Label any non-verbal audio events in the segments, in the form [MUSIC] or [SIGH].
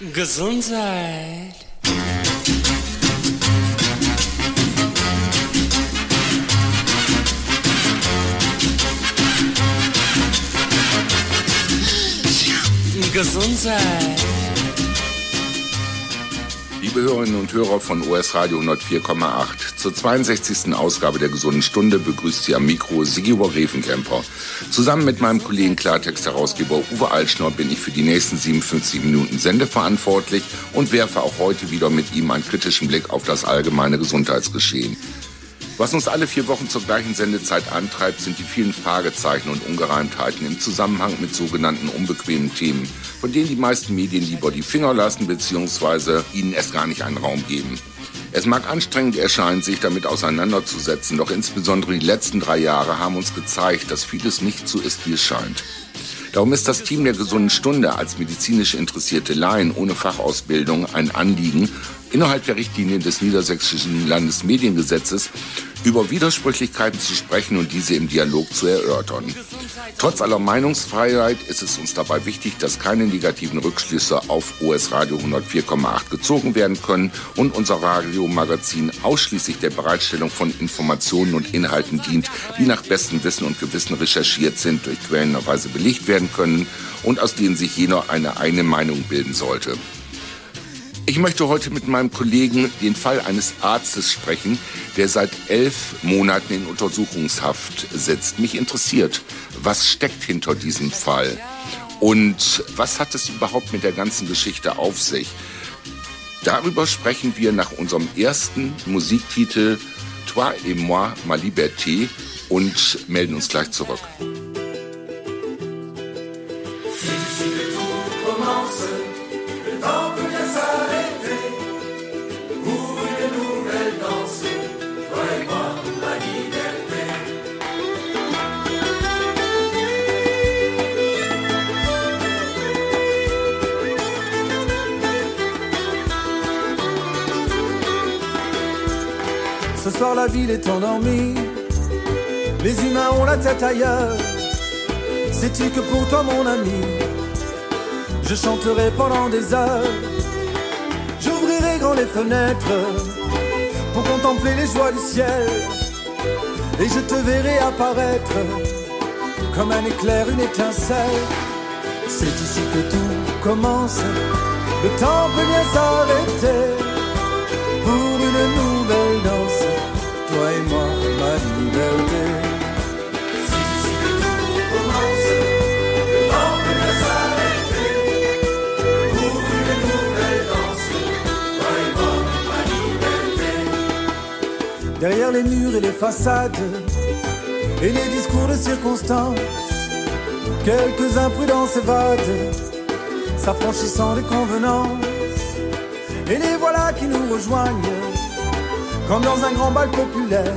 Gesundheit. Gesundheit. Liebe Hörerinnen und Hörer von OS Radio 104,8, zur 62. Ausgabe der Gesunden Stunde begrüßt Sie am Mikro Sigibor Grevenkemper. Zusammen mit meinem Kollegen Klartext-Herausgeber Uwe Altschner bin ich für die nächsten 57 Minuten Sende verantwortlich und werfe auch heute wieder mit ihm einen kritischen Blick auf das allgemeine Gesundheitsgeschehen. Was uns alle vier Wochen zur gleichen Sendezeit antreibt, sind die vielen Fragezeichen und Ungereimtheiten im Zusammenhang mit sogenannten unbequemen Themen, von denen die meisten Medien lieber die Finger lassen bzw. ihnen erst gar nicht einen Raum geben. Es mag anstrengend erscheinen, sich damit auseinanderzusetzen, doch insbesondere die letzten drei Jahre haben uns gezeigt, dass vieles nicht so ist, wie es scheint. Darum ist das Team der gesunden Stunde als medizinisch interessierte Laien ohne Fachausbildung ein Anliegen, innerhalb der Richtlinien des Niedersächsischen Landesmediengesetzes über Widersprüchlichkeiten zu sprechen und diese im Dialog zu erörtern. Trotz aller Meinungsfreiheit ist es uns dabei wichtig, dass keine negativen Rückschlüsse auf OS Radio 104,8 gezogen werden können und unser Radiomagazin ausschließlich der Bereitstellung von Informationen und Inhalten dient, die nach bestem Wissen und Gewissen recherchiert sind, durch quellenweise belegt werden können und aus denen sich jener eine eigene Meinung bilden sollte. Ich möchte heute mit meinem Kollegen den Fall eines Arztes sprechen, der seit elf Monaten in Untersuchungshaft sitzt. Mich interessiert, was steckt hinter diesem Fall und was hat es überhaupt mit der ganzen Geschichte auf sich? Darüber sprechen wir nach unserem ersten Musiktitel Toi et moi, ma liberté und melden uns gleich zurück. La ville est endormie, les humains ont la tête ailleurs. Sais-tu que pour toi mon ami, je chanterai pendant des heures? J'ouvrirai grand les fenêtres pour contempler les joies du ciel. Et je te verrai apparaître comme un éclair, une étincelle. C'est ici que tout commence, le temps peut bien s'arrêter pour une nouvelle. Ma. Derrière les murs et les façades et les discours de circonstance, quelques imprudences évadent, s'affranchissant des convenances. Et les voilà qui nous rejoignent, comme dans un grand bal populaire.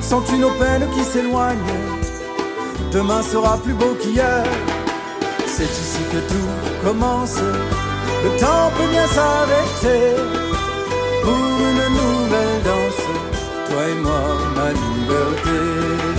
Sens-tu nos peines qui s'éloignent Demain sera plus beau qu'hier. C'est ici que tout commence. Le temps peut bien s'arrêter pour une nouvelle danse. Toi et moi, ma liberté.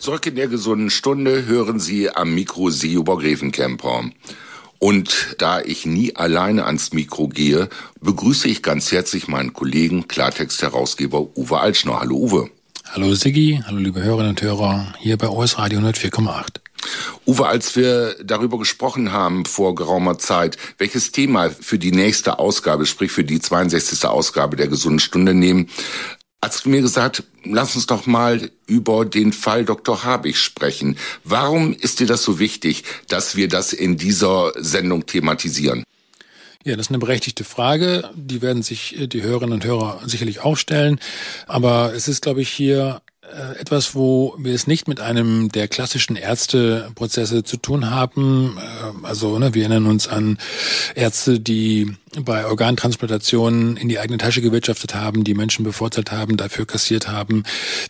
Zurück in der gesunden Stunde hören Sie am Mikro Seehuber Grevenkemper. Und da ich nie alleine ans Mikro gehe, begrüße ich ganz herzlich meinen Kollegen Klartext-Herausgeber Uwe Altschner. Hallo Uwe. Hallo Siggi, hallo liebe Hörerinnen und Hörer hier bei OS Radio 104,8. Uwe, als wir darüber gesprochen haben vor geraumer Zeit, welches Thema für die nächste Ausgabe, sprich für die 62. Ausgabe der gesunden Stunde nehmen, hast mir gesagt, lass uns doch mal über den Fall Dr. Habich sprechen. Warum ist dir das so wichtig, dass wir das in dieser Sendung thematisieren? Ja, das ist eine berechtigte Frage. Die werden sich die Hörerinnen und Hörer sicherlich auch stellen. Aber es ist, glaube ich, hier äh, etwas, wo wir es nicht mit einem der klassischen Ärzteprozesse zu tun haben. Äh, Also ne, wir erinnern uns an Ärzte, die bei Organtransplantationen in die eigene Tasche gewirtschaftet haben, die Menschen bevorzugt haben, dafür kassiert haben.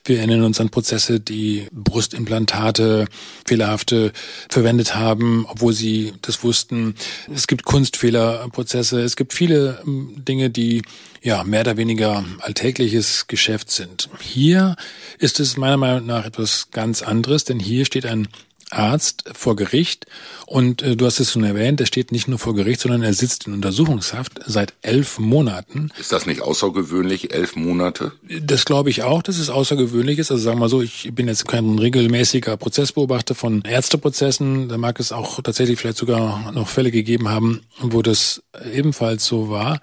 Wir erinnern uns an Prozesse, die Brustimplantate, fehlerhafte verwendet haben, obwohl sie das wussten. Es gibt Kunstfehlerprozesse. Es gibt viele ähm, Dinge, die ja mehr oder weniger alltägliches Geschäft sind. Hier ist es meiner Meinung nach etwas ganz anderes, denn hier steht ein Arzt vor Gericht und äh, du hast es schon erwähnt, er steht nicht nur vor Gericht, sondern er sitzt in Untersuchungshaft seit elf Monaten. Ist das nicht außergewöhnlich, elf Monate? Das glaube ich auch, dass es außergewöhnlich ist. Also sagen wir mal so, ich bin jetzt kein regelmäßiger Prozessbeobachter von Ärzteprozessen. Da mag es auch tatsächlich vielleicht sogar noch Fälle gegeben haben, wo das ebenfalls so war.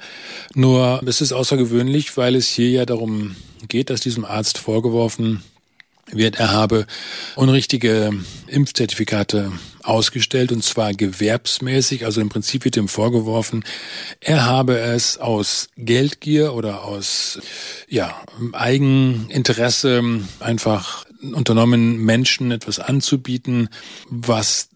Nur es ist außergewöhnlich, weil es hier ja darum geht, dass diesem Arzt vorgeworfen wird, er habe unrichtige Impfzertifikate ausgestellt und zwar gewerbsmäßig. Also im Prinzip wird ihm vorgeworfen, er habe es aus Geldgier oder aus ja, Eigeninteresse einfach unternommen, Menschen etwas anzubieten, was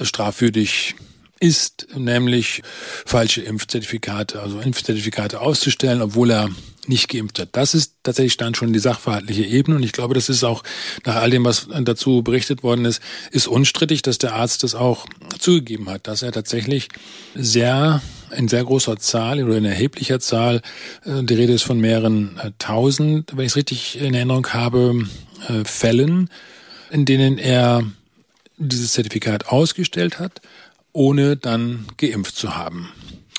strafwürdig ist, nämlich falsche Impfzertifikate, also Impfzertifikate auszustellen, obwohl er nicht geimpft hat. Das ist tatsächlich dann schon die sachverhaltliche Ebene und ich glaube, das ist auch nach all dem, was dazu berichtet worden ist, ist unstrittig, dass der Arzt das auch zugegeben hat, dass er tatsächlich sehr in sehr großer Zahl oder in erheblicher Zahl, äh, die Rede ist von mehreren äh, tausend, wenn ich es richtig in Erinnerung habe, äh, Fällen, in denen er dieses Zertifikat ausgestellt hat, ohne dann geimpft zu haben.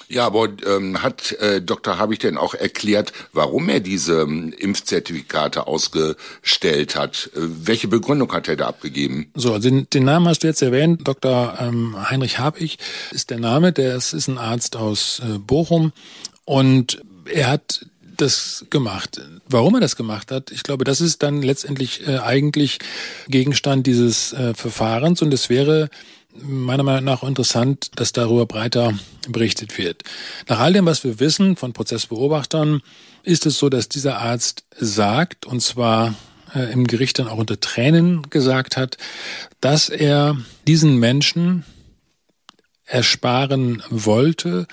Ja, aber ähm, hat äh, Dr. Habich denn auch erklärt, warum er diese ähm, Impfzertifikate ausgestellt hat? Äh, welche Begründung hat er da abgegeben? So, den, den Namen hast du jetzt erwähnt. Dr. Ähm, Heinrich Habich ist der Name. Der ist, ist ein Arzt aus äh, Bochum und er hat das gemacht. Warum er das gemacht hat, ich glaube, das ist dann letztendlich äh, eigentlich Gegenstand dieses äh, Verfahrens und es wäre meiner Meinung nach interessant, dass darüber breiter berichtet wird. Nach all dem, was wir wissen von Prozessbeobachtern, ist es so, dass dieser Arzt sagt, und zwar äh, im Gericht dann auch unter Tränen gesagt hat, dass er diesen Menschen ersparen wollte,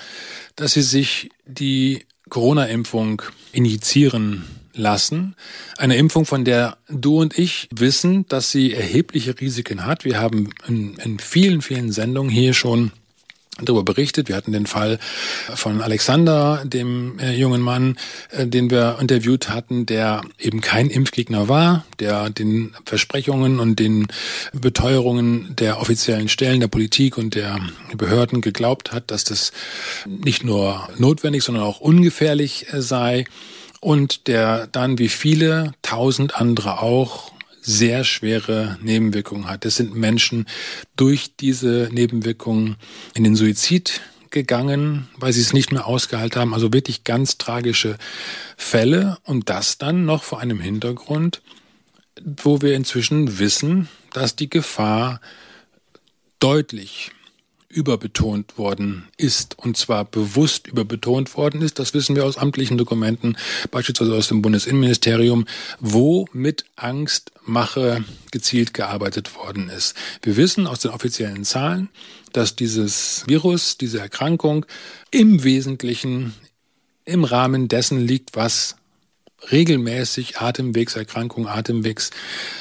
dass sie sich die Corona-Impfung injizieren lassen. Eine Impfung, von der du und ich wissen, dass sie erhebliche Risiken hat. Wir haben in, in vielen, vielen Sendungen hier schon darüber berichtet. Wir hatten den Fall von Alexander, dem äh, jungen Mann, äh, den wir interviewt hatten, der eben kein Impfgegner war, der den Versprechungen und den Beteuerungen der offiziellen Stellen der Politik und der Behörden geglaubt hat, dass das nicht nur notwendig, sondern auch ungefährlich äh, sei und der dann wie viele tausend andere auch sehr schwere Nebenwirkungen hat. Es sind Menschen durch diese Nebenwirkungen in den Suizid gegangen, weil sie es nicht mehr ausgehalten haben. Also wirklich ganz tragische Fälle und das dann noch vor einem Hintergrund, wo wir inzwischen wissen, dass die Gefahr deutlich überbetont worden ist und zwar bewusst überbetont worden ist. Das wissen wir aus amtlichen Dokumenten, beispielsweise aus dem Bundesinnenministerium, wo mit Angstmache gezielt gearbeitet worden ist. Wir wissen aus den offiziellen Zahlen, dass dieses Virus, diese Erkrankung im Wesentlichen im Rahmen dessen liegt, was regelmäßig Atemwegserkrankungen, Atemwegs,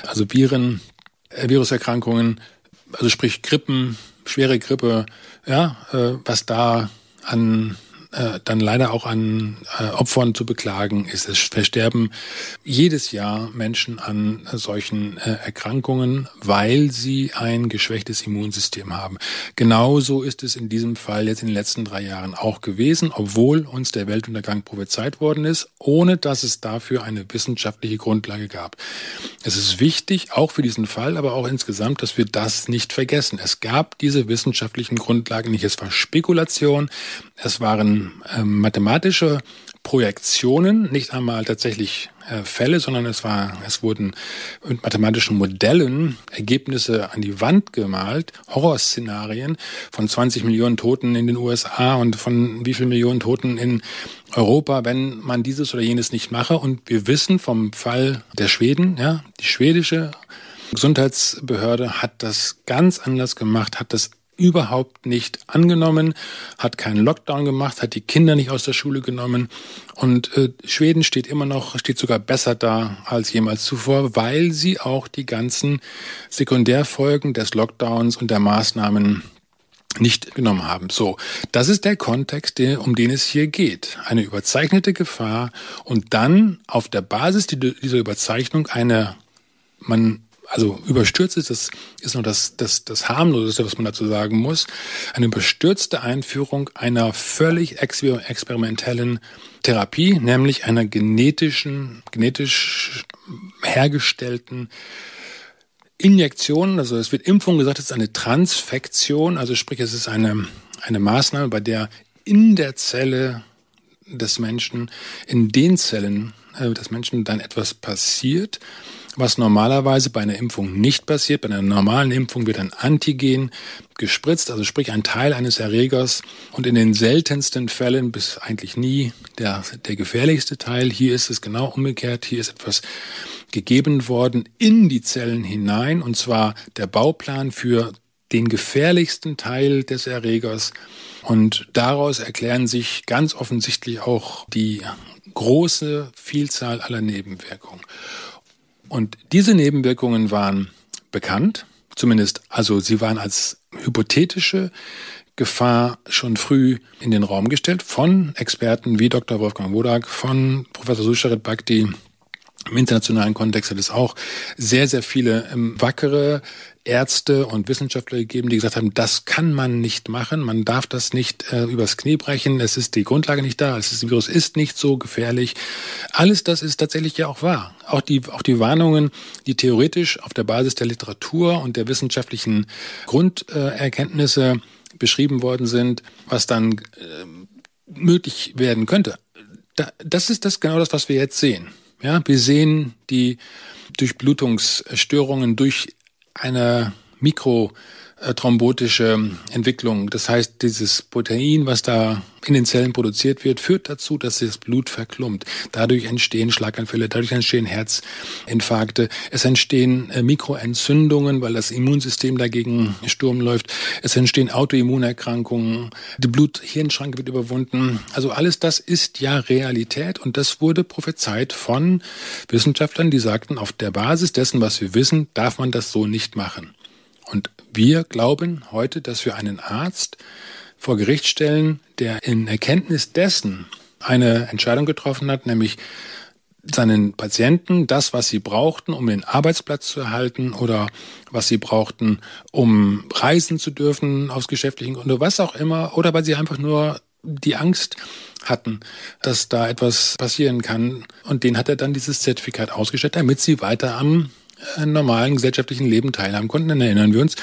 also Viren, äh, Viruserkrankungen, also sprich Grippen, schwere Grippe, ja, äh, was da an äh, dann leider auch an äh, Opfern zu beklagen ist. Es versterben jedes Jahr Menschen an solchen äh, Erkrankungen, weil sie ein geschwächtes Immunsystem haben. Genauso ist es in diesem Fall jetzt in den letzten drei Jahren auch gewesen, obwohl uns der Weltuntergang prophezeit worden ist, ohne dass es dafür eine wissenschaftliche Grundlage gab. Es ist wichtig, auch für diesen Fall, aber auch insgesamt, dass wir das nicht vergessen. Es gab diese wissenschaftlichen Grundlagen nicht. Es war Spekulation, es waren mathematische Projektionen, nicht einmal tatsächlich äh, Fälle, sondern es war, es wurden mit mathematischen Modellen Ergebnisse an die Wand gemalt, Horrorszenarien von 20 Millionen Toten in den USA und von wie viel Millionen Toten in Europa, wenn man dieses oder jenes nicht mache. Und wir wissen vom Fall der Schweden, ja, die schwedische Gesundheitsbehörde hat das ganz anders gemacht, hat das überhaupt nicht angenommen, hat keinen Lockdown gemacht, hat die Kinder nicht aus der Schule genommen und äh, Schweden steht immer noch, steht sogar besser da als jemals zuvor, weil sie auch die ganzen Sekundärfolgen des Lockdowns und der Maßnahmen nicht genommen haben. So, das ist der Kontext, um den es hier geht. Eine überzeichnete Gefahr und dann auf der Basis dieser Überzeichnung eine, man also überstürzt ist, das ist nur das, das, das harmloseste, was man dazu sagen muss, eine überstürzte Einführung einer völlig experimentellen Therapie, nämlich einer genetischen, genetisch hergestellten Injektion, also es wird Impfung gesagt, es ist eine Transfektion, also sprich, es ist eine, eine Maßnahme, bei der in der Zelle des Menschen, in den Zellen äh, des Menschen dann etwas passiert, was normalerweise bei einer Impfung nicht passiert. Bei einer normalen Impfung wird ein Antigen gespritzt, also sprich ein Teil eines Erregers und in den seltensten Fällen bis eigentlich nie der, der gefährlichste Teil. Hier ist es genau umgekehrt. Hier ist etwas gegeben worden in die Zellen hinein und zwar der Bauplan für den gefährlichsten Teil des Erregers. Und daraus erklären sich ganz offensichtlich auch die große Vielzahl aller Nebenwirkungen. Und diese Nebenwirkungen waren bekannt, zumindest, also sie waren als hypothetische Gefahr schon früh in den Raum gestellt von Experten wie Dr. Wolfgang Wodak, von Professor Susharit Bhakti, im internationalen Kontext hat es auch sehr, sehr viele ähm, wackere Ärzte und Wissenschaftler gegeben, die gesagt haben, das kann man nicht machen, man darf das nicht äh, übers Knie brechen, es ist die Grundlage nicht da, das Virus ist nicht so gefährlich. Alles das ist tatsächlich ja auch wahr. Auch die, auch die Warnungen, die theoretisch auf der Basis der Literatur und der wissenschaftlichen Grunderkenntnisse äh, beschrieben worden sind, was dann äh, möglich werden könnte. Da, das ist das genau das, was wir jetzt sehen. Ja, wir sehen die Durchblutungsstörungen durch eine Mikro thrombotische Entwicklung. Das heißt, dieses Protein, was da in den Zellen produziert wird, führt dazu, dass das Blut verklumpt. Dadurch entstehen Schlaganfälle, dadurch entstehen Herzinfarkte, es entstehen äh, Mikroentzündungen, weil das Immunsystem dagegen Sturm läuft. Es entstehen Autoimmunerkrankungen, die Blut-Hirn-Schranke wird überwunden. Also alles das ist ja Realität und das wurde prophezeit von Wissenschaftlern, die sagten, auf der Basis dessen, was wir wissen, darf man das so nicht machen. Und wir glauben heute, dass wir einen Arzt vor Gericht stellen, der in Erkenntnis dessen eine Entscheidung getroffen hat, nämlich seinen Patienten das, was sie brauchten, um den Arbeitsplatz zu erhalten oder was sie brauchten, um reisen zu dürfen aus geschäftlichen Gründen, was auch immer, oder weil sie einfach nur die Angst hatten, dass da etwas passieren kann. Und den hat er dann dieses Zertifikat ausgestellt, damit sie weiter am normalen gesellschaftlichen Leben teilhaben konnten. Dann erinnern wir uns,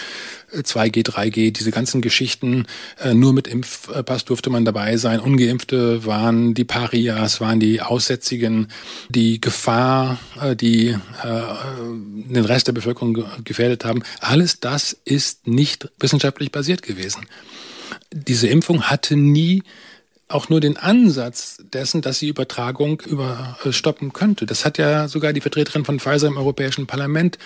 2G, äh, 3G, diese ganzen Geschichten, äh, nur mit Impfpass durfte man dabei sein. Ungeimpfte waren die Parias, waren die Aussätzigen, die Gefahr, äh, die den Rest der Bevölkerung gefährdet haben. Alles das ist nicht wissenschaftlich basiert gewesen. Diese Impfung hatte nie auch nur den Ansatz dessen, dass sie Übertragung überstoppen könnte. Das hat ja sogar die Vertreterin von Pfizer im Europäischen Parlament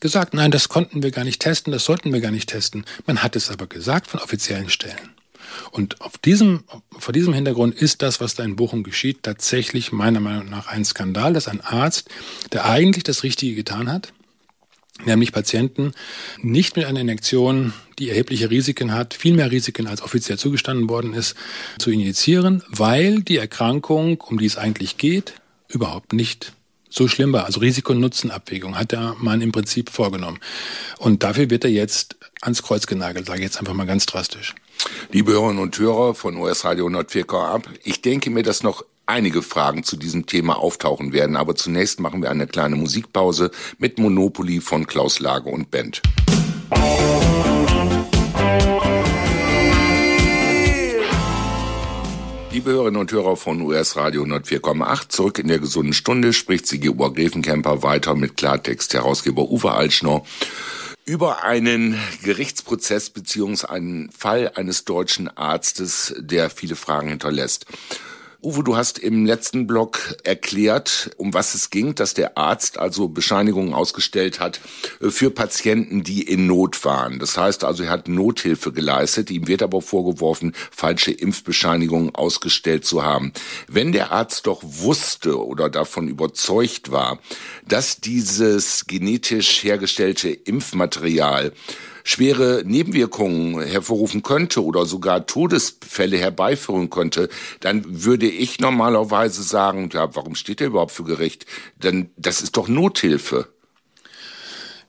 gesagt. Nein, das konnten wir gar nicht testen, das sollten wir gar nicht testen. Man hat es aber gesagt von offiziellen Stellen. Und auf diesem, vor diesem Hintergrund ist das, was da in Bochum geschieht, tatsächlich meiner Meinung nach ein Skandal, dass ein Arzt, der eigentlich das Richtige getan hat, nämlich Patienten nicht mit einer Injektion, die erhebliche Risiken hat, viel mehr Risiken als offiziell zugestanden worden ist, zu injizieren, weil die Erkrankung, um die es eigentlich geht, überhaupt nicht so schlimm war. Also Risiko-Nutzen-Abwägung hat der Mann im Prinzip vorgenommen. Und dafür wird er jetzt ans Kreuz genagelt, sage ich jetzt einfach mal ganz drastisch. Liebe Hörerinnen und Hörer von US Radio 104 ab, ich denke mir, dass noch einige Fragen zu diesem Thema auftauchen werden. Aber zunächst machen wir eine kleine Musikpause mit Monopoly von Klaus Lage und Band. Liebe Hörerinnen und Hörer von US Radio 104,8, zurück in der gesunden Stunde spricht Sigi Obergräfenkämper weiter mit Klartext Herausgeber Uwe Altschner über einen Gerichtsprozess beziehungsweise einen Fall eines deutschen Arztes, der viele Fragen hinterlässt. Uwe, du hast im letzten Blog erklärt, um was es ging, dass der Arzt also Bescheinigungen ausgestellt hat äh, für Patienten, die in Not waren. Das heißt also, er hat Nothilfe geleistet. Ihm wird aber vorgeworfen, falsche Impfbescheinigungen ausgestellt zu haben. Wenn der Arzt doch wusste oder davon überzeugt war, dass dieses genetisch hergestellte Impfmaterial schwere Nebenwirkungen hervorrufen könnte oder sogar Todesfälle herbeiführen könnte, dann würde ich normalerweise sagen, ja, warum steht er überhaupt für Gericht? Denn das ist doch Nothilfe.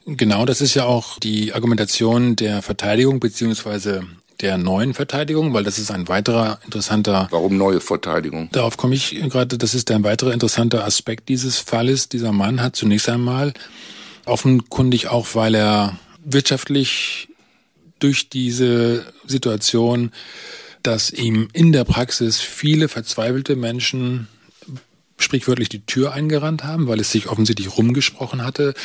Genau, das ist ja auch die Argumentation der Verteidigung beziehungsweise der neuen Verteidigung, weil das ist ein weiterer interessanter. Warum neue Verteidigung? Darauf komme ich gerade. Das ist ein weiterer interessanter Aspekt dieses Falles. Dieser Mann hat zunächst einmal offenkundig auch, weil er wirtschaftlich durch diese Situation, dass ihm in der Praxis viele verzweifelte Menschen sprichwörtlich die Tür eingerannt haben, weil es sich offensichtlich rumgesprochen hatte,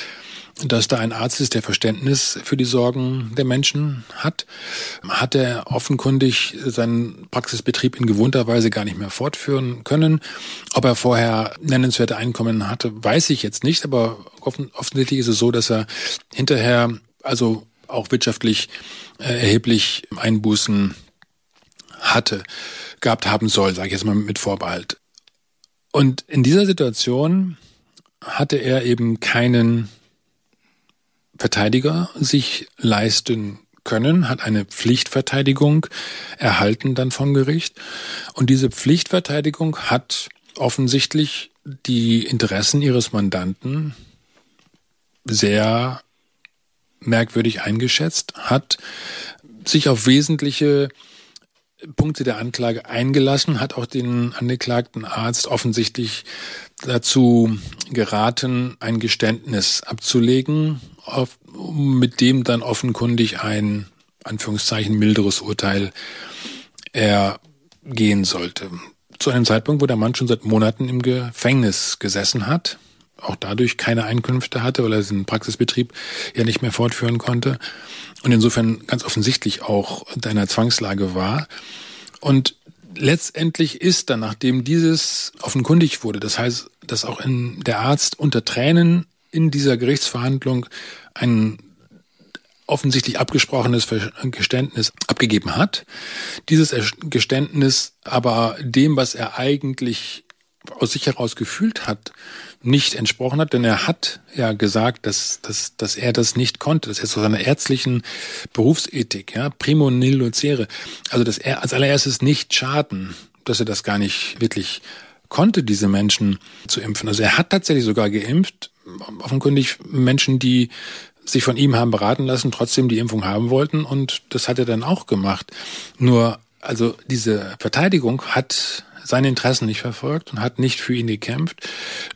dass da ein Arzt ist, der Verständnis für die Sorgen der Menschen hat, hat er offenkundig seinen Praxisbetrieb in gewohnter Weise gar nicht mehr fortführen können. Ob er vorher nennenswerte Einkommen hatte, weiß ich jetzt nicht, aber offensichtlich ist es so, dass er hinterher also auch wirtschaftlich äh, erheblich Einbußen hatte, gehabt haben soll, sage ich jetzt mal mit Vorbehalt. Und in dieser Situation hatte er eben keinen Verteidiger sich leisten können, hat eine Pflichtverteidigung erhalten dann vom Gericht. Und diese Pflichtverteidigung hat offensichtlich die Interessen ihres Mandanten sehr merkwürdig eingeschätzt, hat sich auf wesentliche Punkte der Anklage eingelassen, hat auch den angeklagten Arzt offensichtlich dazu geraten, ein Geständnis abzulegen, auf, mit dem dann offenkundig ein Anführungszeichen milderes Urteil ergehen sollte. Zu einem Zeitpunkt, wo der Mann schon seit Monaten im Gefängnis gesessen hat, auch dadurch keine Einkünfte hatte, weil er den Praxisbetrieb ja nicht mehr fortführen konnte und insofern ganz offensichtlich auch deiner Zwangslage war. Und letztendlich ist dann, nachdem dieses offenkundig wurde, das heißt, dass auch in der Arzt unter Tränen in dieser Gerichtsverhandlung ein offensichtlich abgesprochenes Geständnis abgegeben hat. Dieses Geständnis aber dem, was er eigentlich aus sich heraus gefühlt hat, nicht entsprochen hat, denn er hat ja gesagt, dass, dass, dass er das nicht konnte. Das ist aus seiner ärztlichen Berufsethik, ja, primo nil. Also, dass er als allererstes nicht schaden, dass er das gar nicht wirklich konnte, diese Menschen zu impfen. Also er hat tatsächlich sogar geimpft, offenkundig Menschen, die sich von ihm haben beraten lassen, trotzdem die Impfung haben wollten und das hat er dann auch gemacht. Nur, also diese Verteidigung hat seine Interessen nicht verfolgt und hat nicht für ihn gekämpft,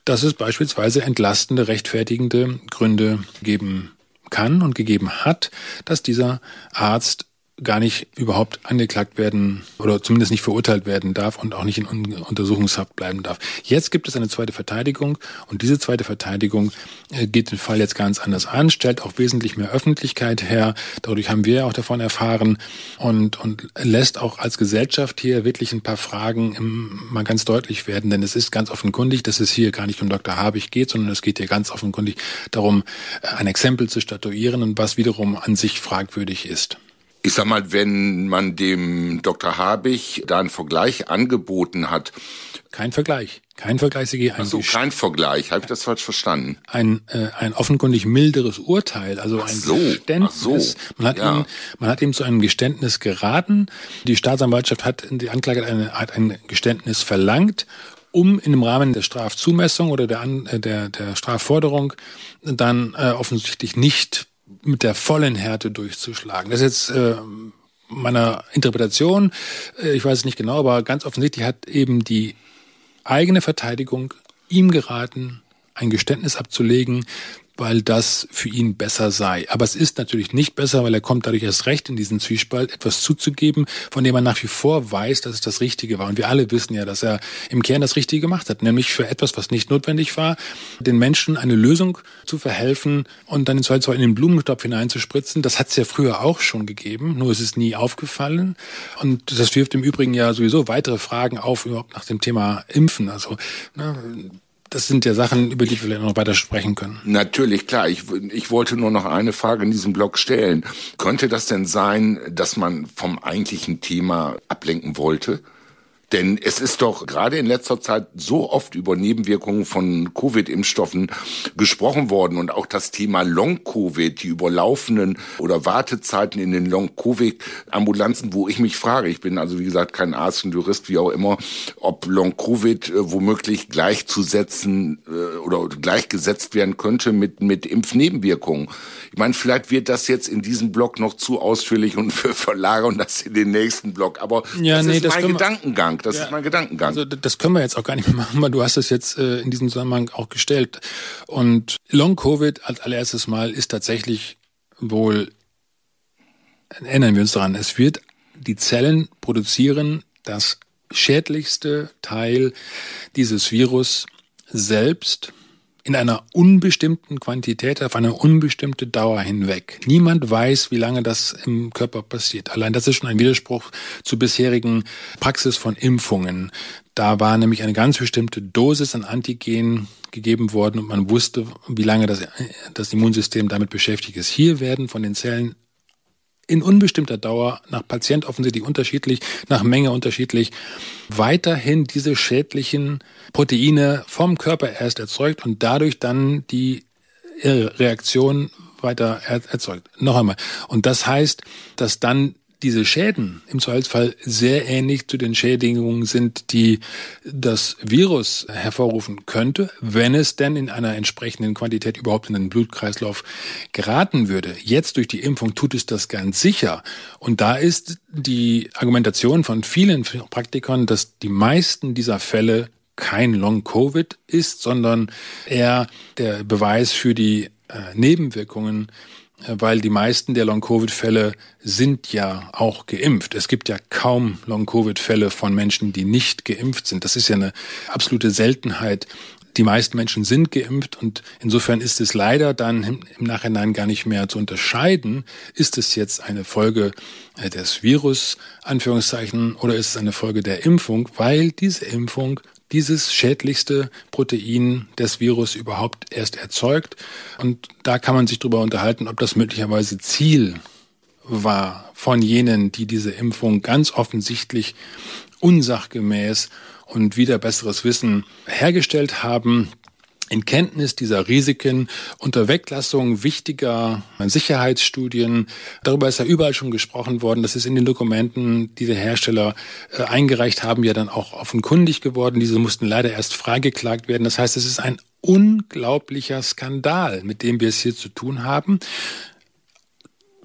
dass es beispielsweise entlastende, rechtfertigende Gründe geben kann und gegeben hat, dass dieser Arzt gar nicht überhaupt angeklagt werden oder zumindest nicht verurteilt werden darf und auch nicht in Untersuchungshaft bleiben darf. Jetzt gibt es eine zweite Verteidigung und diese zweite Verteidigung äh, geht den Fall jetzt ganz anders an, stellt auch wesentlich mehr Öffentlichkeit her. Dadurch haben wir auch davon erfahren und, und lässt auch als Gesellschaft hier wirklich ein paar Fragen im, mal ganz deutlich werden, denn es ist ganz offenkundig, dass es hier gar nicht um Dr. Habich geht, sondern es geht hier ganz offenkundig darum, äh, ein Exempel zu statuieren und was wiederum an sich fragwürdig ist. Ich sag mal, wenn man dem Dr. Habich da einen Vergleich angeboten hat. Kein Vergleich. Kein Vergleich, Sie Ach so, kein Vergleich. Habe ich das falsch verstanden? Ein, äh, ein offenkundig milderes Urteil, also ein so, Geständnis. So, man, hat ja. ihn, man hat ihm zu einem Geständnis geraten. Die Staatsanwaltschaft hat, die Anklage hat, eine, hat ein Geständnis verlangt um in dem Rahmen der Strafzumessung oder der, äh, der, der Strafforderung dann äh, offensichtlich nicht mit der vollen Härte durchzuschlagen. Das ist jetzt äh, meiner Interpretation, äh, ich weiß es nicht genau, aber ganz offensichtlich hat eben die eigene Verteidigung ihm geraten, ein Geständnis abzulegen, weil das für ihn besser sei. Aber es ist natürlich nicht besser, weil er kommt dadurch erst recht in diesen Zwiespalt, etwas zuzugeben, von dem er nach wie vor weiß, dass es das Richtige war. Und wir alle wissen ja, dass er im Kern das Richtige gemacht hat, nämlich für etwas, was nicht notwendig war, den Menschen eine Lösung zu verhelfen und dann in Zweifelsfall in den Blumentopf hineinzuspritzen. Das hat es ja früher auch schon gegeben, nur ist es nie aufgefallen. Und das wirft im Übrigen ja sowieso weitere Fragen auf, überhaupt nach dem Thema Impfen. Also ne, das sind ja Sachen, über die wir vielleicht noch weiter sprechen können. Natürlich, klar. Ich, ich wollte nur noch eine Frage in diesem Blog stellen. Könnte das denn sein, dass man vom eigentlichen Thema ablenken wollte? Denn es ist doch gerade in letzter Zeit so oft über Nebenwirkungen von Covid-Impfstoffen gesprochen worden und auch das Thema Long-Covid, die überlaufenden oder Wartezeiten in den Long-Covid-Ambulanzen, wo ich mich frage, ich bin also wie gesagt kein Arzt und Jurist, wie auch immer, ob Long-Covid äh, womöglich gleichzusetzen äh, oder gleichgesetzt werden könnte mit, mit Impfnebenwirkungen. Ich meine, vielleicht wird das jetzt in diesem Blog noch zu ausführlich und [LAUGHS] wir verlagern das in den nächsten Blog. Aber ja, das nee, ist das mein Gedankengang. Das ja, ist mein Gedankengang. Also das können wir jetzt auch gar nicht mehr machen, weil du hast es jetzt äh, in diesem Zusammenhang auch gestellt. Und Long Covid als allererstes Mal ist tatsächlich wohl, erinnern wir uns daran, es wird die Zellen produzieren das schädlichste Teil dieses Virus selbst in einer unbestimmten Quantität auf eine unbestimmte Dauer hinweg. Niemand weiß, wie lange das im Körper passiert. Allein das ist schon ein Widerspruch zur bisherigen Praxis von Impfungen. Da war nämlich eine ganz bestimmte Dosis an Antigen gegeben worden und man wusste, wie lange das, das Immunsystem damit beschäftigt ist. Hier werden von den Zellen in unbestimmter Dauer, nach Patient offensichtlich unterschiedlich, nach Menge unterschiedlich, weiterhin diese schädlichen Proteine vom Körper erst erzeugt und dadurch dann die Reaktion weiter erzeugt. Noch einmal. Und das heißt, dass dann diese Schäden im Zweifelsfall sehr ähnlich zu den Schädigungen sind, die das Virus hervorrufen könnte, wenn es denn in einer entsprechenden Quantität überhaupt in den Blutkreislauf geraten würde. Jetzt durch die Impfung tut es das ganz sicher. Und da ist die Argumentation von vielen Praktikern, dass die meisten dieser Fälle kein Long-Covid ist, sondern eher der Beweis für die äh, Nebenwirkungen weil die meisten der Long-Covid-Fälle sind ja auch geimpft. Es gibt ja kaum Long-Covid-Fälle von Menschen, die nicht geimpft sind. Das ist ja eine absolute Seltenheit. Die meisten Menschen sind geimpft und insofern ist es leider dann im Nachhinein gar nicht mehr zu unterscheiden, ist es jetzt eine Folge äh, des Virus, Anführungszeichen, oder ist es eine Folge der Impfung, weil diese Impfung dieses schädlichste Protein des Virus überhaupt erst erzeugt. Und da kann man sich darüber unterhalten, ob das möglicherweise Ziel war von jenen, die diese Impfung ganz offensichtlich unsachgemäß und wieder besseres Wissen hergestellt haben in Kenntnis dieser Risiken unter Weglassung wichtiger Sicherheitsstudien. Darüber ist ja überall schon gesprochen worden. Das ist in den Dokumenten, die der Hersteller äh, eingereicht haben, ja dann auch offenkundig geworden. Diese mussten leider erst freigeklagt werden. Das heißt, es ist ein unglaublicher Skandal, mit dem wir es hier zu tun haben.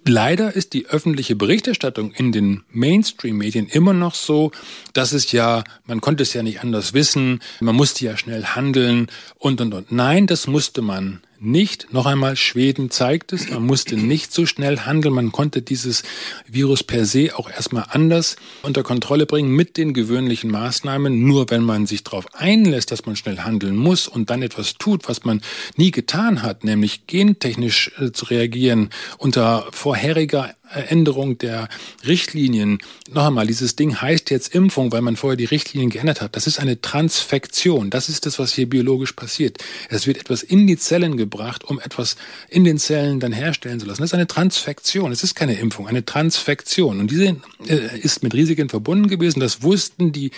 Leider ist die öffentliche Berichterstattung in den Mainstream-Medien immer noch so, dass es ja, man konnte es ja nicht anders wissen, man musste ja schnell handeln und und und. Nein, das musste man nicht. Noch einmal, Schweden zeigt es, man musste nicht so schnell handeln. Man konnte dieses Virus per se auch erstmal anders unter Kontrolle bringen mit den gewöhnlichen Maßnahmen. Nur wenn man sich darauf einlässt, dass man schnell handeln muss und dann etwas tut, was man nie getan hat, nämlich gentechnisch äh, zu reagieren unter vorheriger Änderung der Richtlinien. Noch einmal, dieses Ding heißt jetzt Impfung, weil man vorher die Richtlinien geändert hat. Das ist eine Transfektion. Das ist das, was hier biologisch passiert. Es wird etwas in die Zellen gebracht, um etwas in den Zellen dann herstellen zu lassen. Das ist eine Transfektion. Es ist keine Impfung, eine Transfektion. Und diese äh, ist mit Risiken verbunden gewesen. Das wussten die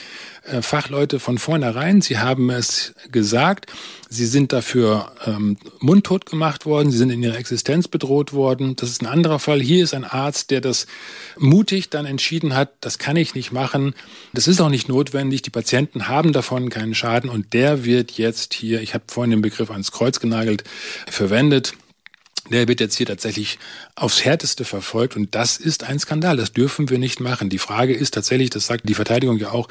Fachleute von vornherein. Sie haben es gesagt. Sie sind dafür ähm, mundtot gemacht worden. Sie sind in ihrer Existenz bedroht worden. Das ist ein anderer Fall. Hier ist ein Arzt, der das mutig dann entschieden hat, das kann ich nicht machen. Das ist auch nicht notwendig. Die Patienten haben davon keinen Schaden und der wird jetzt hier, ich habe vorhin den Begriff ans Kreuz genagelt, verwendet der wird jetzt hier tatsächlich aufs Härteste verfolgt und das ist ein Skandal. Das dürfen wir nicht machen. Die Frage ist tatsächlich, das sagt die Verteidigung ja auch,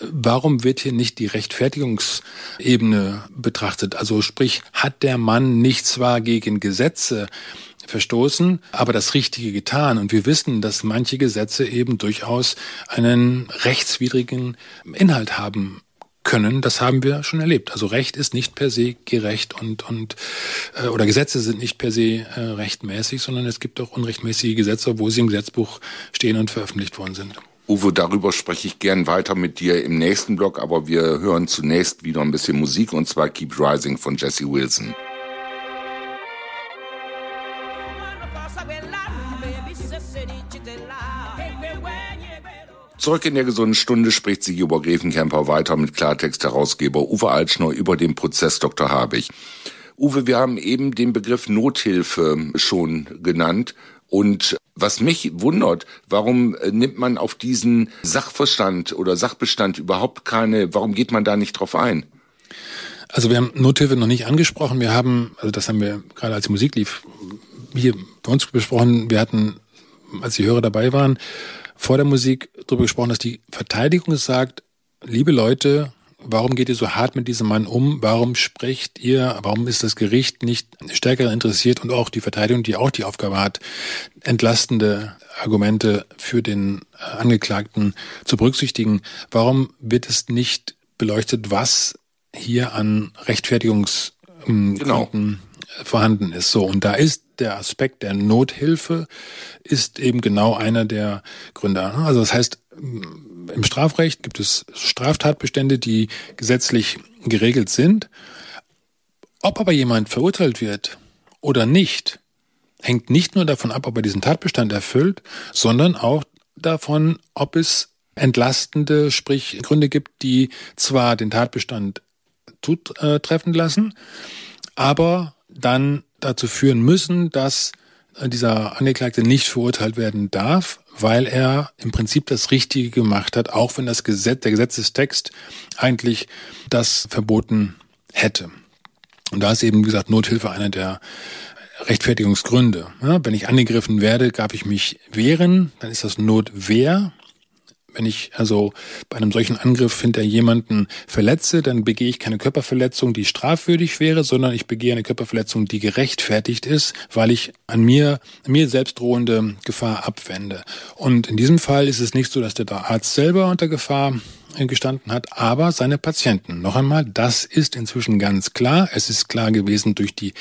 warum wird hier nicht die Rechtfertigungsebene betrachtet? Also sprich, hat der Mann nicht zwar gegen Gesetze verstoßen, aber das Richtige getan. Und wir wissen, dass manche Gesetze eben durchaus einen rechtswidrigen Inhalt haben können, das haben wir schon erlebt. Also Recht ist nicht per se gerecht und und äh, oder Gesetze sind nicht per se äh, rechtmäßig, sondern es gibt auch unrechtmäßige Gesetze, wo sie im Gesetzbuch stehen und veröffentlicht worden sind. Uwe, darüber spreche ich gern weiter mit dir im nächsten Blog, aber wir hören zunächst wieder ein bisschen Musik und zwar Keep Rising von Jesse Wilson. Zurück in der gesunden Stunde spricht Sigi Obergräfenkämper weiter mit Klartext-Herausgeber Uwe Altschnor über den Prozess Dr. Habich. Uwe, wir haben eben den Begriff Nothilfe schon genannt und was mich wundert, warum äh, nimmt man auf diesen Sachverstand oder Sachbestand überhaupt keine, warum geht man da nicht drauf ein? Also wir haben Nothilfe noch nicht angesprochen. Wir haben, also das haben wir gerade als Musik lief, hier bei uns besprochen. Wir hatten, als die Hörer dabei waren, vor der Musik darüber gesprochen, dass die Verteidigung sagt, liebe Leute, warum geht ihr so hart mit diesem Mann um? Warum spricht ihr, warum ist das Gericht nicht stärker interessiert und auch die Verteidigung, die auch die Aufgabe hat, entlastende Argumente für den äh, Angeklagten zu berücksichtigen? Warum wird es nicht beleuchtet, was hier an Rechtfertigungsgründen genau. vorhanden ist? So, und da ist der Aspekt der Nothilfe ist eben genau einer der Gründe. Also das heißt, im Strafrecht gibt es Straftatbestände, die gesetzlich geregelt sind. Ob aber jemand verurteilt wird oder nicht, hängt nicht nur davon ab, ob er diesen Tatbestand erfüllt, sondern auch davon, ob es entlastende, sprich Gründe gibt, die zwar den Tatbestand zutreffen lassen, aber dann dazu führen müssen, dass äh, dieser Angeklagte nicht verurteilt werden darf, weil er im Prinzip das Richtige gemacht hat, auch wenn das Gesetz, der Gesetzestext eigentlich das verboten hätte. Und da ist eben, wie gesagt, Nothilfe einer der Rechtfertigungsgründe. Ja, wenn ich angegriffen werde, darf ich mich wehren, dann ist das Notwehr. Wenn ich also bei einem solchen Angriff hinter jemanden verletze, dann begehe ich keine Körperverletzung, die strafwürdig wäre, sondern ich begehe eine Körperverletzung, die gerechtfertigt ist, weil ich an mir, mir selbst drohende Gefahr abwende. Und in diesem Fall ist es nicht so, dass der Arzt selber unter Gefahr gestanden hat, aber seine Patienten. Noch einmal, das ist inzwischen ganz klar. Es ist klar gewesen durch die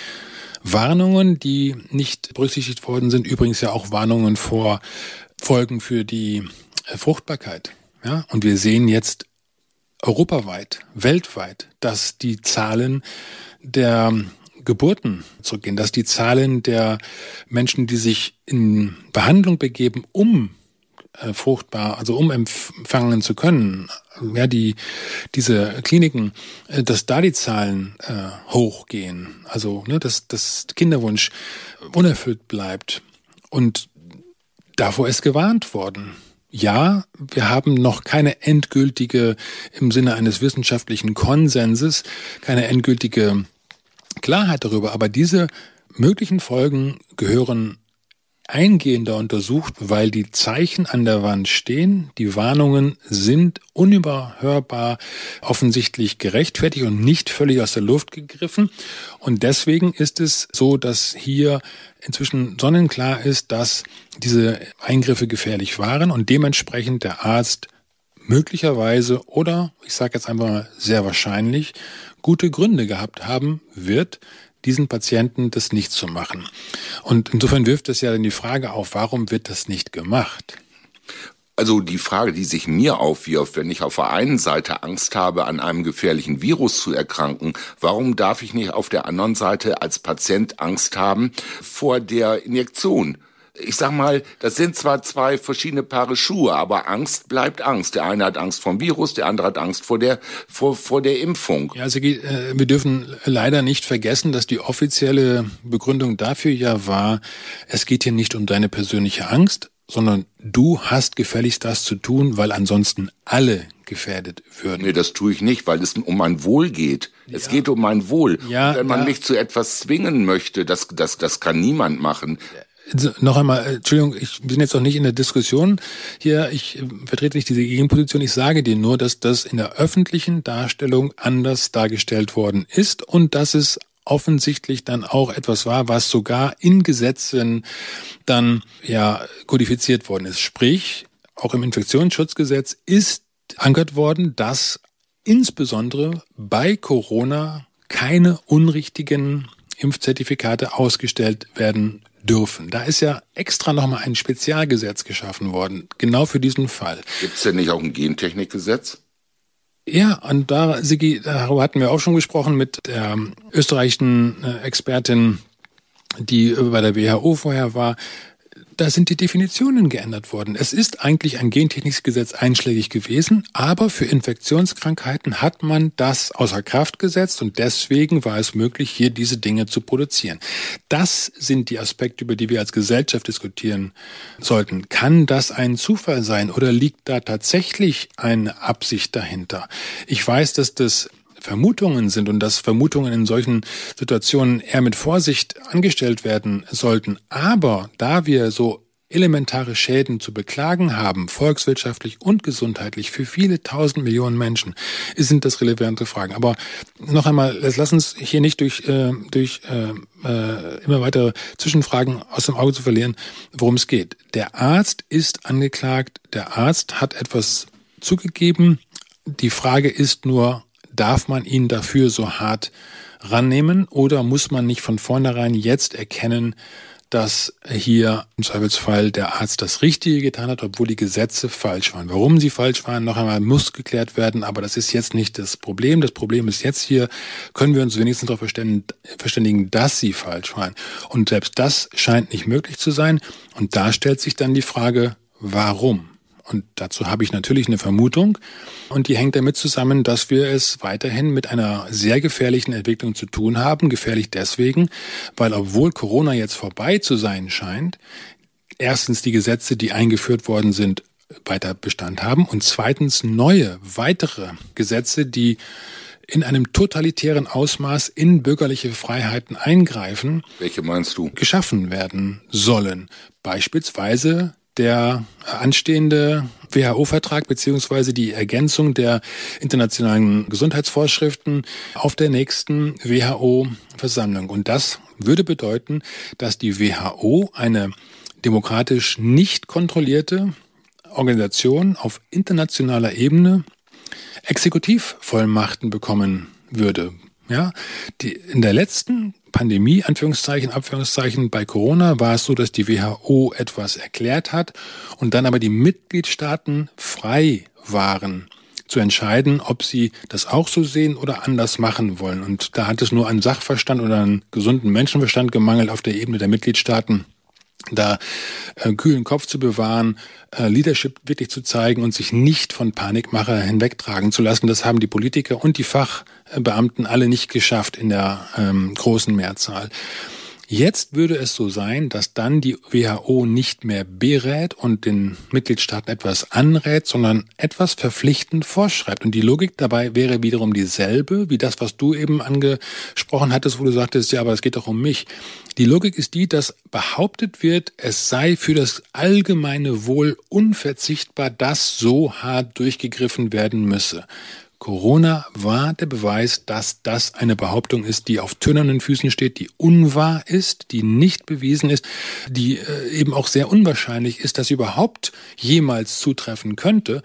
Warnungen, die nicht berücksichtigt worden sind. Übrigens ja auch Warnungen vor Folgen für die Fruchtbarkeit. Ja? Und wir sehen jetzt europaweit, weltweit, dass die Zahlen der Geburten zurückgehen, dass die Zahlen der Menschen, die sich in Behandlung begeben, um äh, fruchtbar, also um empfangen zu können, ja, die, diese Kliniken, äh, dass da die Zahlen äh, hochgehen, also, ne, dass, dass Kinderwunsch unerfüllt bleibt. Und davor ist gewarnt worden ja, wir haben noch keine endgültige, im Sinne eines wissenschaftlichen Konsenses, keine endgültige Klarheit darüber, aber diese möglichen Folgen gehören eingehender untersucht, weil die Zeichen an der Wand stehen. Die Warnungen sind unüberhörbar offensichtlich gerechtfertigt und nicht völlig aus der Luft gegriffen. Und deswegen ist es so, dass hier inzwischen sonnenklar ist, dass diese Eingriffe gefährlich waren und dementsprechend der Arzt möglicherweise oder ich sage jetzt einfach mal sehr wahrscheinlich gute Gründe gehabt haben wird, diesen Patienten das nicht zu machen. Und insofern wirft es ja dann die Frage auf, warum wird das nicht gemacht? Also die Frage, die sich mir aufwirft, wenn ich auf der einen Seite Angst habe, an einem gefährlichen Virus zu erkranken, warum darf ich nicht auf der anderen Seite als Patient Angst haben vor der Injektion? Ich sag mal, das sind zwar zwei verschiedene Paare Schuhe, aber Angst bleibt Angst. Der eine hat Angst vom Virus, der andere hat Angst vor der, vor, vor der Impfung. Ja, also äh, wir dürfen leider nicht vergessen, dass die offizielle Begründung dafür ja war, es geht hier nicht um deine persönliche Angst, sondern du hast gefälligst das zu tun, weil ansonsten alle gefährdet würden. Nee, das tue ich nicht, weil es um mein Wohl geht. Ja. Es geht um mein Wohl. Ja, wenn man mich zu etwas zwingen möchte, das, das, das kann niemand machen. Noch einmal, äh, Entschuldigung, ich bin jetzt auch nicht in der Diskussion hier, ich äh, vertrete nicht diese Gegenposition, ich sage dir nur, dass das in der öffentlichen Darstellung anders dargestellt worden ist und dass es offensichtlich dann auch etwas war, was sogar in Gesetzen dann ja kodifiziert worden ist. Sprich, auch im Infektionsschutzgesetz ist ankert worden, dass insbesondere bei Corona keine unrichtigen Impfzertifikate ausgestellt werden dürfen. Da ist ja extra nochmal ein Spezialgesetz geschaffen worden, genau für diesen Fall. Gibt es denn nicht auch ein Gentechnikgesetz? Ja, und da, Sigi, darüber hatten wir auch schon gesprochen mit der österreichischen äh, Expertin, die bei der WHO vorher war da sind die Definitionen geändert worden. Es ist eigentlich ein Gentechnikgesetz einschlägig gewesen, aber für Infektionskrankheiten hat man das außer Kraft gesetzt und deswegen war es möglich, hier diese Dinge zu produzieren. Das sind die Aspekte, über die wir als Gesellschaft diskutieren sollten. Kann das ein Zufall sein oder liegt da tatsächlich eine Absicht dahinter? Ich weiß, dass das Vermutungen sind und dass Vermutungen in solchen Situationen eher mit Vorsicht angestellt werden sollten. Aber da wir so elementare Schäden zu beklagen haben, volkswirtschaftlich und gesundheitlich für viele tausend Millionen Menschen, sind das relevante Fragen. Aber noch einmal, lass uns hier nicht durch, äh, durch äh, äh, immer weitere Zwischenfragen aus dem Auge zu verlieren, worum es geht. Der Arzt ist angeklagt, der Arzt hat etwas zugegeben. Die Frage ist nur, darf man ihn dafür so hart rannehmen oder muss man nicht von vornherein jetzt erkennen, dass hier im Zweifelsfall der Arzt das Richtige getan hat, obwohl die Gesetze falsch waren. Warum sie falsch waren, noch einmal muss geklärt werden, aber das ist jetzt nicht das Problem. Das Problem ist jetzt hier, können wir uns wenigstens darauf verständigen, dass sie falsch waren. Und selbst das scheint nicht möglich zu sein. Und da stellt sich dann die Frage, warum? Und dazu habe ich natürlich eine Vermutung. Und die hängt damit zusammen, dass wir es weiterhin mit einer sehr gefährlichen Entwicklung zu tun haben. Gefährlich deswegen, weil obwohl Corona jetzt vorbei zu sein scheint, erstens die Gesetze, die eingeführt worden sind, weiter Bestand haben und zweitens neue, weitere Gesetze, die in einem totalitären Ausmaß in bürgerliche Freiheiten eingreifen. Welche meinst du? Geschaffen werden sollen. Beispielsweise der anstehende WHO-Vertrag beziehungsweise die Ergänzung der internationalen Gesundheitsvorschriften auf der nächsten WHO-Versammlung. Und das würde bedeuten, dass die WHO eine demokratisch nicht kontrollierte Organisation auf internationaler Ebene Exekutivvollmachten bekommen würde. Ja, die, in der letzten Pandemie, Anführungszeichen, Abführungszeichen, bei Corona war es so, dass die WHO etwas erklärt hat und dann aber die Mitgliedstaaten frei waren zu entscheiden, ob sie das auch so sehen oder anders machen wollen. Und da hat es nur an Sachverstand oder an gesunden Menschenverstand gemangelt auf der Ebene der Mitgliedstaaten da äh, kühlen Kopf zu bewahren, äh, Leadership wirklich zu zeigen und sich nicht von Panikmacher hinwegtragen zu lassen. Das haben die Politiker und die Fachbeamten alle nicht geschafft in der ähm, großen Mehrzahl. Jetzt würde es so sein, dass dann die WHO nicht mehr berät und den Mitgliedstaaten etwas anrät, sondern etwas verpflichtend vorschreibt. Und die Logik dabei wäre wiederum dieselbe wie das, was du eben angesprochen hattest, wo du sagtest, ja, aber es geht doch um mich. Die Logik ist die, dass behauptet wird, es sei für das allgemeine Wohl unverzichtbar, dass so hart durchgegriffen werden müsse. Corona war der Beweis, dass das eine Behauptung ist, die auf tönernen Füßen steht, die unwahr ist, die nicht bewiesen ist, die äh, eben auch sehr unwahrscheinlich ist, dass sie überhaupt jemals zutreffen könnte.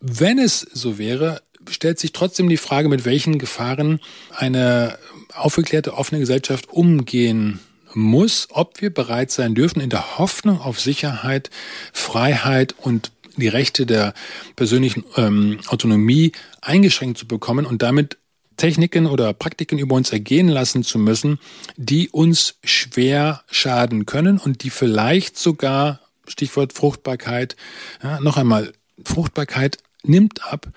Wenn es so wäre, stellt sich trotzdem die Frage, mit welchen Gefahren eine aufgeklärte, offene Gesellschaft umgehen muss, ob wir bereit sein dürfen, in der Hoffnung auf Sicherheit, Freiheit und die Rechte der persönlichen ähm, Autonomie eingeschränkt zu bekommen und damit Techniken oder Praktiken über uns ergehen lassen zu müssen, die uns schwer schaden können und die vielleicht sogar, Stichwort Fruchtbarkeit, ja, noch einmal, Fruchtbarkeit nimmt ab.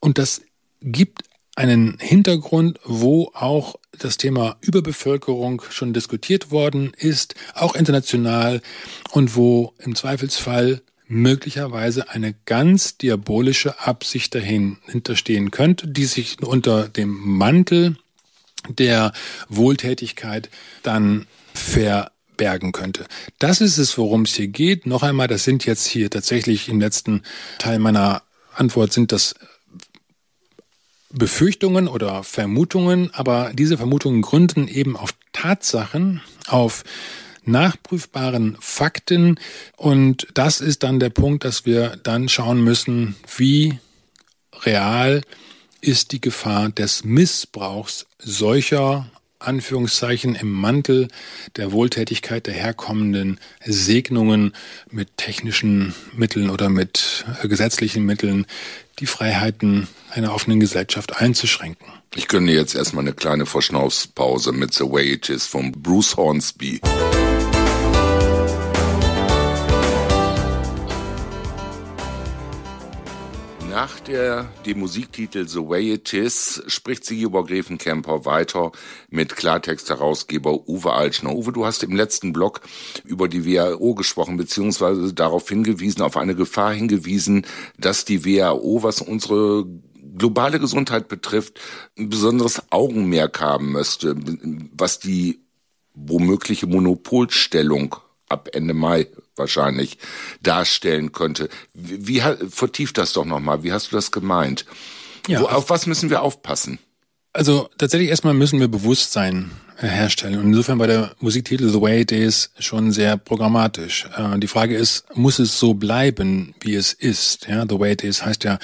Und das gibt einen Hintergrund, wo auch das Thema Überbevölkerung schon diskutiert worden ist, auch international und wo im Zweifelsfall möglicherweise eine ganz diabolische Absicht dahinter stehen könnte, die sich unter dem Mantel der Wohltätigkeit dann verbergen könnte. Das ist es, worum es hier geht. Noch einmal, das sind jetzt hier tatsächlich im letzten Teil meiner Antwort sind das Befürchtungen oder Vermutungen, aber diese Vermutungen gründen eben auf Tatsachen, auf nachprüfbaren Fakten. Und das ist dann der Punkt, dass wir dann schauen müssen, wie real ist die Gefahr des Missbrauchs solcher Anführungszeichen im Mantel der Wohltätigkeit der herkommenden Segnungen mit technischen Mitteln oder mit äh, gesetzlichen Mitteln die Freiheiten einer offenen Gesellschaft einzuschränken. Ich gönne jetzt erstmal eine kleine Verschnaufspause mit The Way It Is von Bruce Hornsby. Nach der, dem Musiktitel The Way It Is spricht Sigiborg Grevenkemper weiter mit Klartext-Herausgeber Uwe Altschner. Uwe, du hast im letzten Blog über die WHO gesprochen, beziehungsweise darauf hingewiesen, auf eine Gefahr hingewiesen, dass die WHO, was unsere globale Gesundheit betrifft, ein besonderes Augenmerk haben müsste, was die womögliche Monopolstellung ab Ende Mai wahrscheinlich darstellen könnte. Wie, wie vertieft das doch nochmal? Wie hast du das gemeint? Ja, Wo, auf was müssen wir aufpassen? Also tatsächlich erstmal müssen wir Bewusstsein äh, herstellen. Und insofern war der Musiktitel The Way It Is schon sehr programmatisch. Äh, die Frage ist, muss es so bleiben, wie es ist? Ja, The Way It Is heißt ja,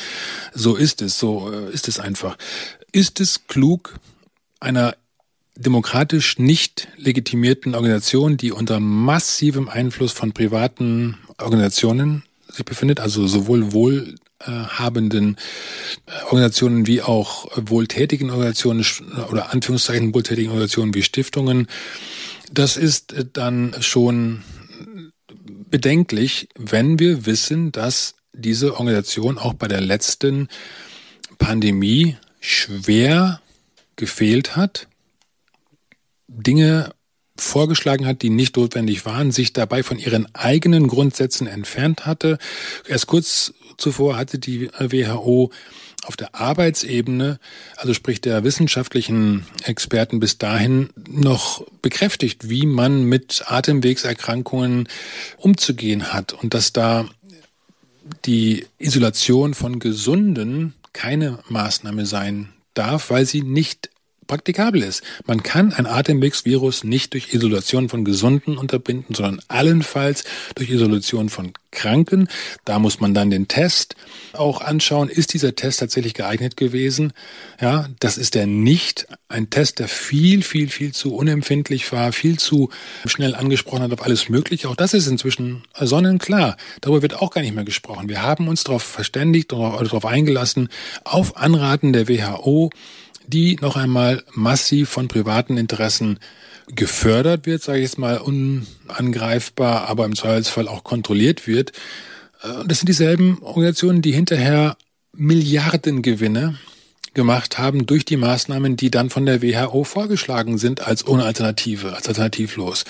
so ist es, so äh, ist es einfach. Ist es klug, einer demokratisch nicht legitimierten Organisationen, die unter massivem Einfluss von privaten Organisationen sich befindet, also sowohl wohlhabenden äh, Organisationen wie auch wohltätigen Organisationen oder Anführungszeichen wohltätigen Organisationen wie Stiftungen. Das ist dann schon bedenklich, wenn wir wissen, dass diese Organisation auch bei der letzten Pandemie schwer gefehlt hat Dinge vorgeschlagen hat, die nicht notwendig waren, sich dabei von ihren eigenen Grundsätzen entfernt hatte. Erst kurz zuvor hatte die WHO auf der Arbeitsebene, also sprich der wissenschaftlichen Experten bis dahin noch bekräftigt, wie man mit Atemwegserkrankungen umzugehen hat und dass da die Isolation von Gesunden keine Maßnahme sein darf, weil sie nicht praktikabel ist. Man kann ein Atemwegsvirus nicht durch Isolation von Gesunden unterbinden, sondern allenfalls durch Isolation von Kranken. Da muss man dann den Test auch anschauen. Ist dieser Test tatsächlich geeignet gewesen? Ja, das ist er nicht. Ein Test, der viel, viel, viel zu unempfindlich war, viel zu schnell angesprochen hat auf alles Mögliche. Auch das ist inzwischen sonnenklar. Darüber wird auch gar nicht mehr gesprochen. Wir haben uns darauf verständigt, darauf eingelassen, auf Anraten der WHO die noch einmal massiv von privaten Interessen gefördert wird, sage ich jetzt mal unangreifbar, aber im Zweifelsfall auch kontrolliert wird. Äh, das sind dieselben Organisationen, die hinterher Milliardengewinne gemacht haben durch die Maßnahmen, die dann von der WHO vorgeschlagen sind als ohne Alternative, als alternativlos.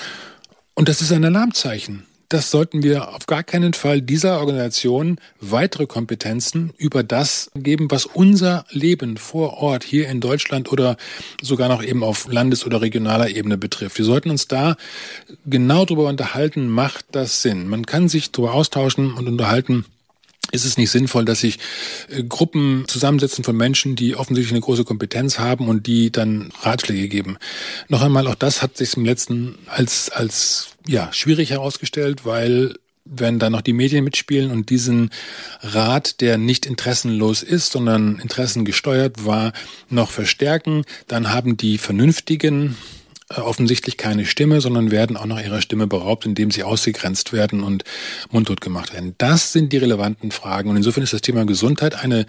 Und das ist ein Alarmzeichen das sollten wir auf gar keinen Fall dieser Organisation weitere Kompetenzen über das geben, was unser Leben vor Ort hier in Deutschland oder sogar noch eben auf Landes- oder regionaler Ebene betrifft. Wir sollten uns da genau darüber unterhalten, macht das Sinn? Man kann sich darüber austauschen und unterhalten, ist es nicht sinnvoll, dass sich äh, Gruppen zusammensetzen von Menschen, die offensichtlich eine große Kompetenz haben und die dann Ratschläge geben. Noch einmal, auch das hat sich im letzten als, als, ja, schwierig herausgestellt, weil wenn da noch die Medien mitspielen und diesen Rat, der nicht interessenlos ist, sondern interessengesteuert war, noch verstärken, dann haben die vernünftigen offensichtlich keine Stimme, sondern werden auch noch ihrer Stimme beraubt, indem sie ausgegrenzt werden und mundtot gemacht werden. Das sind die relevanten Fragen. Und insofern ist das Thema Gesundheit eine,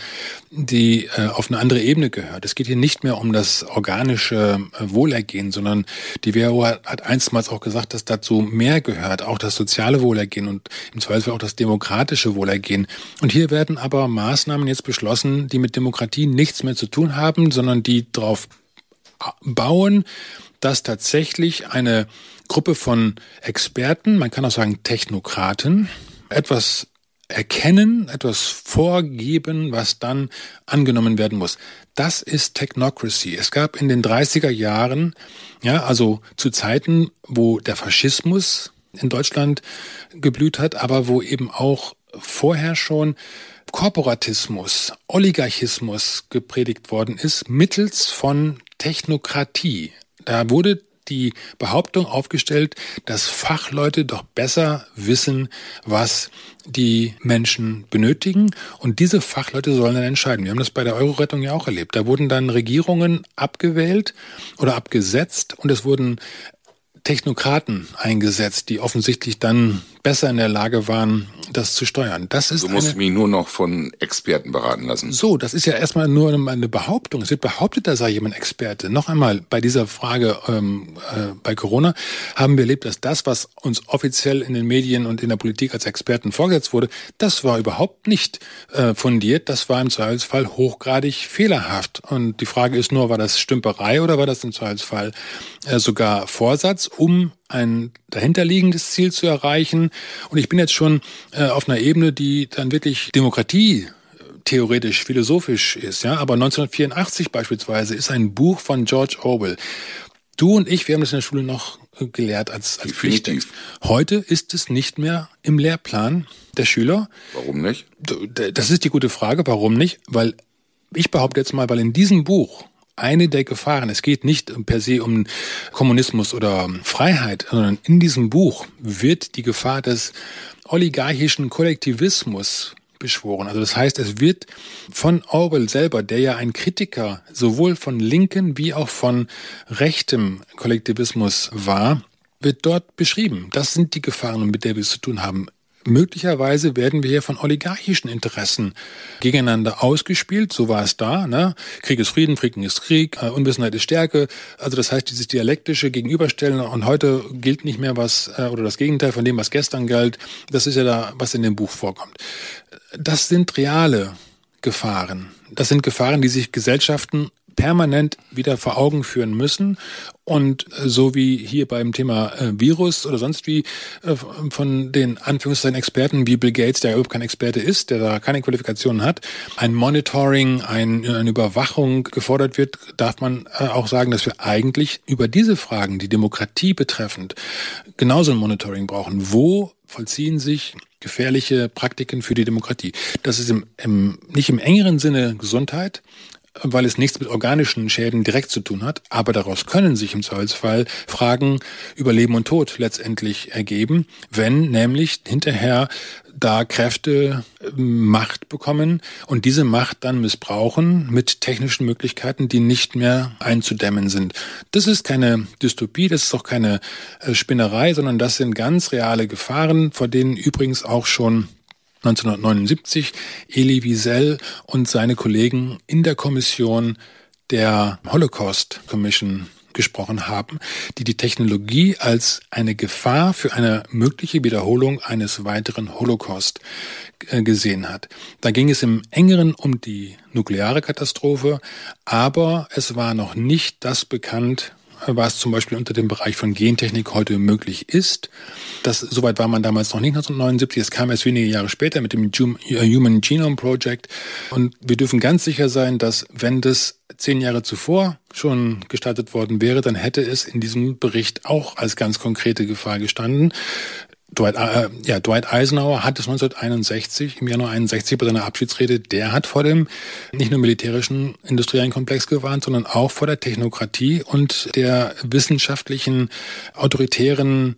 die äh, auf eine andere Ebene gehört. Es geht hier nicht mehr um das organische äh, Wohlergehen, sondern die WHO hat, hat einstmals auch gesagt, dass dazu mehr gehört, auch das soziale Wohlergehen und im Zweifelsfall auch das demokratische Wohlergehen. Und hier werden aber Maßnahmen jetzt beschlossen, die mit Demokratie nichts mehr zu tun haben, sondern die darauf bauen, dass tatsächlich eine Gruppe von Experten, man kann auch sagen Technokraten, etwas erkennen, etwas vorgeben, was dann angenommen werden muss. Das ist Technocracy. Es gab in den 30er Jahren, ja, also zu Zeiten, wo der Faschismus in Deutschland geblüht hat, aber wo eben auch vorher schon Korporatismus, Oligarchismus gepredigt worden ist, mittels von Technokratie. Da wurde die Behauptung aufgestellt, dass Fachleute doch besser wissen, was die Menschen benötigen. Und diese Fachleute sollen dann entscheiden. Wir haben das bei der Euro-Rettung ja auch erlebt. Da wurden dann Regierungen abgewählt oder abgesetzt und es wurden Technokraten eingesetzt, die offensichtlich dann besser in der Lage waren, das zu steuern. Das ist du musst eine, mich nur noch von Experten beraten lassen. So, das ist ja erstmal nur eine Behauptung. Es wird behauptet, da sei jemand Experte. Noch einmal, bei dieser Frage ähm, äh, bei Corona haben wir erlebt, dass das, was uns offiziell in den Medien und in der Politik als Experten vorgesetzt wurde, das war überhaupt nicht äh, fundiert. Das war im Zweifelsfall hochgradig fehlerhaft. Und die Frage ist nur, war das Stümperei oder war das im Zweifelsfall äh, sogar Vorsatz, um ein dahinterliegendes Ziel zu erreichen. Und ich bin jetzt schon äh, auf einer Ebene, die dann wirklich Demokratie äh, theoretisch, philosophisch ist, ja. Aber 1984 beispielsweise ist ein Buch von George Orwell. Du und ich, wir haben das in der Schule noch gelehrt als, als Pflicht. Heute ist es nicht mehr im Lehrplan der Schüler. Warum nicht? Das ist die gute Frage. Warum nicht? Weil ich behaupte jetzt mal, weil in diesem Buch eine der Gefahren. Es geht nicht per se um Kommunismus oder Freiheit, sondern in diesem Buch wird die Gefahr des oligarchischen Kollektivismus beschworen. Also das heißt, es wird von Orwell selber, der ja ein Kritiker sowohl von linken wie auch von rechtem Kollektivismus war, wird dort beschrieben. Das sind die Gefahren, mit der wir es zu tun haben möglicherweise werden wir hier von oligarchischen Interessen gegeneinander ausgespielt. So war es da. Ne? Krieg ist Frieden, Frieden ist Krieg, äh, Unwissenheit ist Stärke. Also das heißt, dieses dialektische Gegenüberstellen und heute gilt nicht mehr was äh, oder das Gegenteil von dem, was gestern galt. Das ist ja da, was in dem Buch vorkommt. Das sind reale Gefahren. Das sind Gefahren, die sich Gesellschaften permanent wieder vor Augen führen müssen. Und äh, so wie hier beim Thema äh, Virus oder sonst wie äh, von den Anführungszeichen Experten wie Bill Gates, der überhaupt kein Experte ist, der da keine Qualifikationen hat, ein Monitoring, ein, eine Überwachung gefordert wird, darf man auch sagen, dass wir eigentlich über diese Fragen, die Demokratie betreffend, genauso ein Monitoring brauchen. Wo vollziehen sich gefährliche Praktiken für die Demokratie. Das ist im, im, nicht im engeren Sinne Gesundheit, weil es nichts mit organischen Schäden direkt zu tun hat. Aber daraus können sich im Zweifelsfall Fragen über Leben und Tod letztendlich ergeben, wenn nämlich hinterher da Kräfte ähm, Macht bekommen und diese Macht dann missbrauchen mit technischen Möglichkeiten, die nicht mehr einzudämmen sind. Das ist keine Dystopie, das ist auch keine äh, Spinnerei, sondern das sind ganz reale Gefahren, vor denen übrigens auch schon 1979 Elie Wiesel und seine Kollegen in der Kommission der Holocaust Commission gesprochen haben, die die Technologie als eine Gefahr für eine mögliche Wiederholung eines weiteren Holocaust äh, gesehen hat. Da ging es im engeren um die nukleare Katastrophe, aber es war noch nicht das bekannt, was zum Beispiel unter dem Bereich von Gentechnik heute möglich ist. Das, soweit war man damals noch nicht 1979. Es kam erst wenige Jahre später mit dem äh, Human Genome Project. Und wir dürfen ganz sicher sein, dass wenn das zehn Jahre zuvor schon gestartet worden wäre, dann hätte es in diesem Bericht auch als ganz konkrete Gefahr gestanden. Dwight, äh, ja, Dwight Eisenhower hat es 1961, im Januar 61 bei seiner Abschiedsrede, der hat vor dem nicht nur militärischen industriellen Komplex gewarnt, sondern auch vor der Technokratie und der wissenschaftlichen, autoritären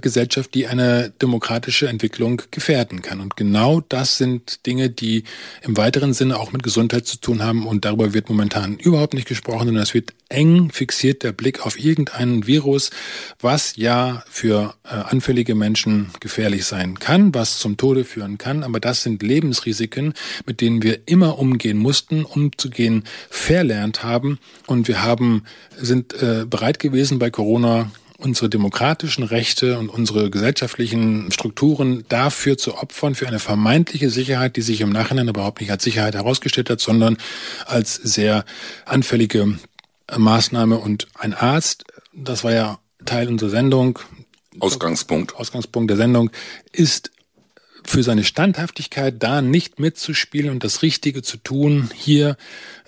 Gesellschaft, die eine demokratische Entwicklung gefährden kann. Und genau das sind Dinge, die im weiteren Sinne auch mit Gesundheit zu tun haben. Und darüber wird momentan überhaupt nicht gesprochen, sondern es wird eng fixiert der Blick auf irgendeinen Virus, was ja für äh, anfällige Menschen gefährlich sein kann, was zum Tode führen kann. Aber das sind Lebensrisiken, mit denen wir immer umgehen mussten, umzugehen verlernt haben. Und wir haben, sind äh, bereit gewesen, bei Corona unsere demokratischen Rechte und unsere gesellschaftlichen Strukturen dafür zu opfern, für eine vermeintliche Sicherheit, die sich im Nachhinein überhaupt nicht als Sicherheit herausgestellt hat, sondern als sehr anfällige Maßnahme. Und ein Arzt, das war ja Teil unserer Sendung. Ausgangspunkt. Ausgangspunkt der Sendung ist für seine Standhaftigkeit, da nicht mitzuspielen und das Richtige zu tun, hier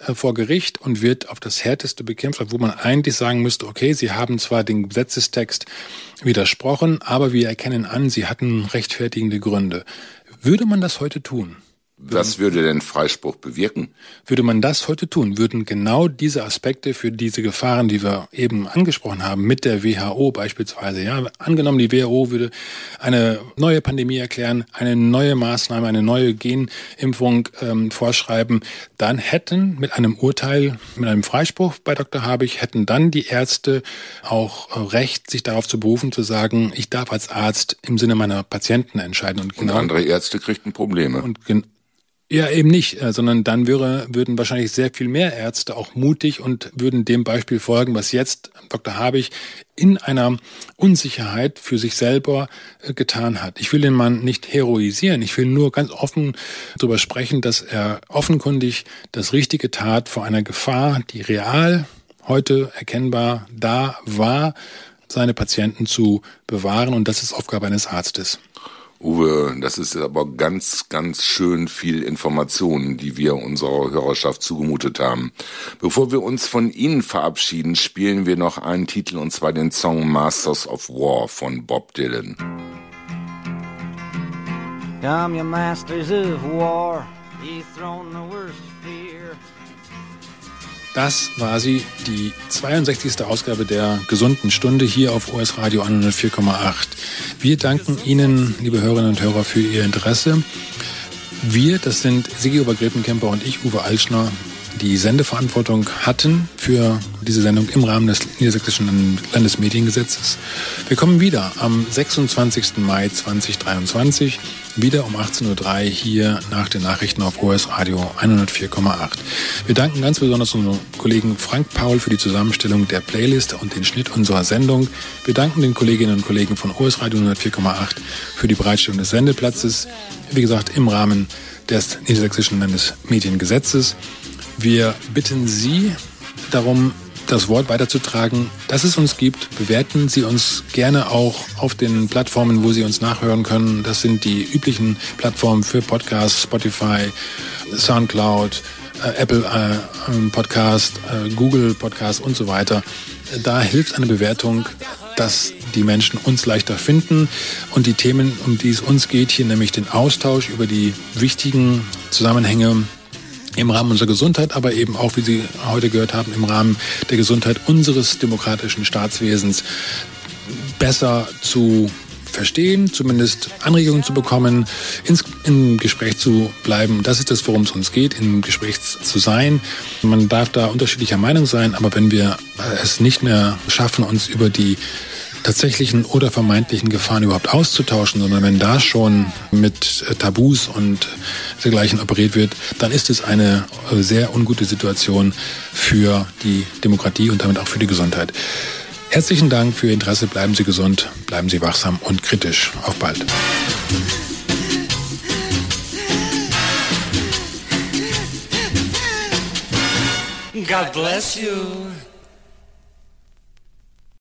äh, vor Gericht und wird auf das Härteste bekämpft, wo man eigentlich sagen müsste, okay, Sie haben zwar den Gesetzestext widersprochen, aber wir erkennen an, Sie hatten rechtfertigende Gründe. Würde man das heute tun? Was würde denn Freispruch bewirken? Würde man das heute tun, würden genau diese Aspekte für diese Gefahren, die wir eben angesprochen haben, mit der WHO beispielsweise, ja, angenommen die WHO würde eine neue Pandemie erklären, eine neue Maßnahme, eine neue Genimpfung ähm, vorschreiben, dann hätten mit einem Urteil, mit einem Freispruch bei Dr. Habich, hätten dann die Ärzte auch Recht, sich darauf zu berufen, zu sagen, ich darf als Arzt im Sinne meiner Patienten entscheiden. Und, genau, und andere Ärzte kriegten Probleme. Und ja, eben nicht, äh, sondern dann wäre, würden wahrscheinlich sehr viel mehr Ärzte auch mutig und würden dem Beispiel folgen, was jetzt Dr. Habich in einer Unsicherheit für sich selber äh, getan hat. Ich will den Mann nicht heroisieren, ich will nur ganz offen darüber sprechen, dass er offenkundig das Richtige tat vor einer Gefahr, die real heute erkennbar da war, seine Patienten zu bewahren und das ist Aufgabe eines Arztes. Uwe, das ist aber ganz, ganz schön viel Informationen, die wir unserer Hörerschaft zugemutet haben. Bevor wir uns von Ihnen verabschieden, spielen wir noch einen Titel und zwar den Song Masters of War von Bob Dylan. Come, you masters of war, ye thrown the worst das war sie, die 62. Ausgabe der gesunden Stunde hier auf OS Radio 104,8. Wir danken Ihnen, liebe Hörerinnen und Hörer, für Ihr Interesse. Wir, das sind Sigi Obergräfenkemper und ich, Uwe Altschner, die Sendeverantwortung hatten für diese Sendung im Rahmen des Niedersächsischen Landesmediengesetzes. Wir kommen wieder am 26. Mai 2023, wieder um 18.03 Uhr hier nach den Nachrichten auf OS Radio 104,8. Wir danken ganz besonders unserem Kollegen Frank Paul für die Zusammenstellung der Playlist und den Schnitt unserer Sendung. Wir danken den Kolleginnen und Kollegen von OS Radio 104,8 für die Bereitstellung des Sendeplatzes, wie gesagt im Rahmen des Niedersächsischen Landesmediengesetzes. Wir bitten Sie darum, das Wort weiterzutragen, dass es uns gibt. Bewerten Sie uns gerne auch auf den Plattformen, wo Sie uns nachhören können. Das sind die üblichen Plattformen für Podcasts, Spotify, Soundcloud, äh, Apple äh, ähm, Podcast, äh, Google Podcast und so weiter. Da hilft eine Bewertung, dass die Menschen uns leichter finden und die Themen, um die es uns geht, hier nämlich den Austausch über die wichtigen Zusammenhänge im Rahmen unserer Gesundheit, aber eben auch, wie Sie heute gehört haben, im Rahmen der Gesundheit unseres demokratischen Staatswesens besser zu verstehen, zumindest Anregungen zu bekommen, ins, im Gespräch zu bleiben. Das ist das, worum es uns geht, im Gespräch zu sein. Man darf da unterschiedlicher Meinung sein, aber wenn wir es nicht mehr schaffen, uns über die tatsächlichen oder vermeintlichen Gefahren überhaupt auszutauschen, sondern wenn da schon mit äh, Tabus und dergleichen operiert wird, dann ist es eine äh, sehr ungute Situation für die Demokratie und damit auch für die Gesundheit. Herzlichen Dank für Ihr Interesse. Bleiben Sie gesund, bleiben Sie wachsam und kritisch. Auf bald. God bless you.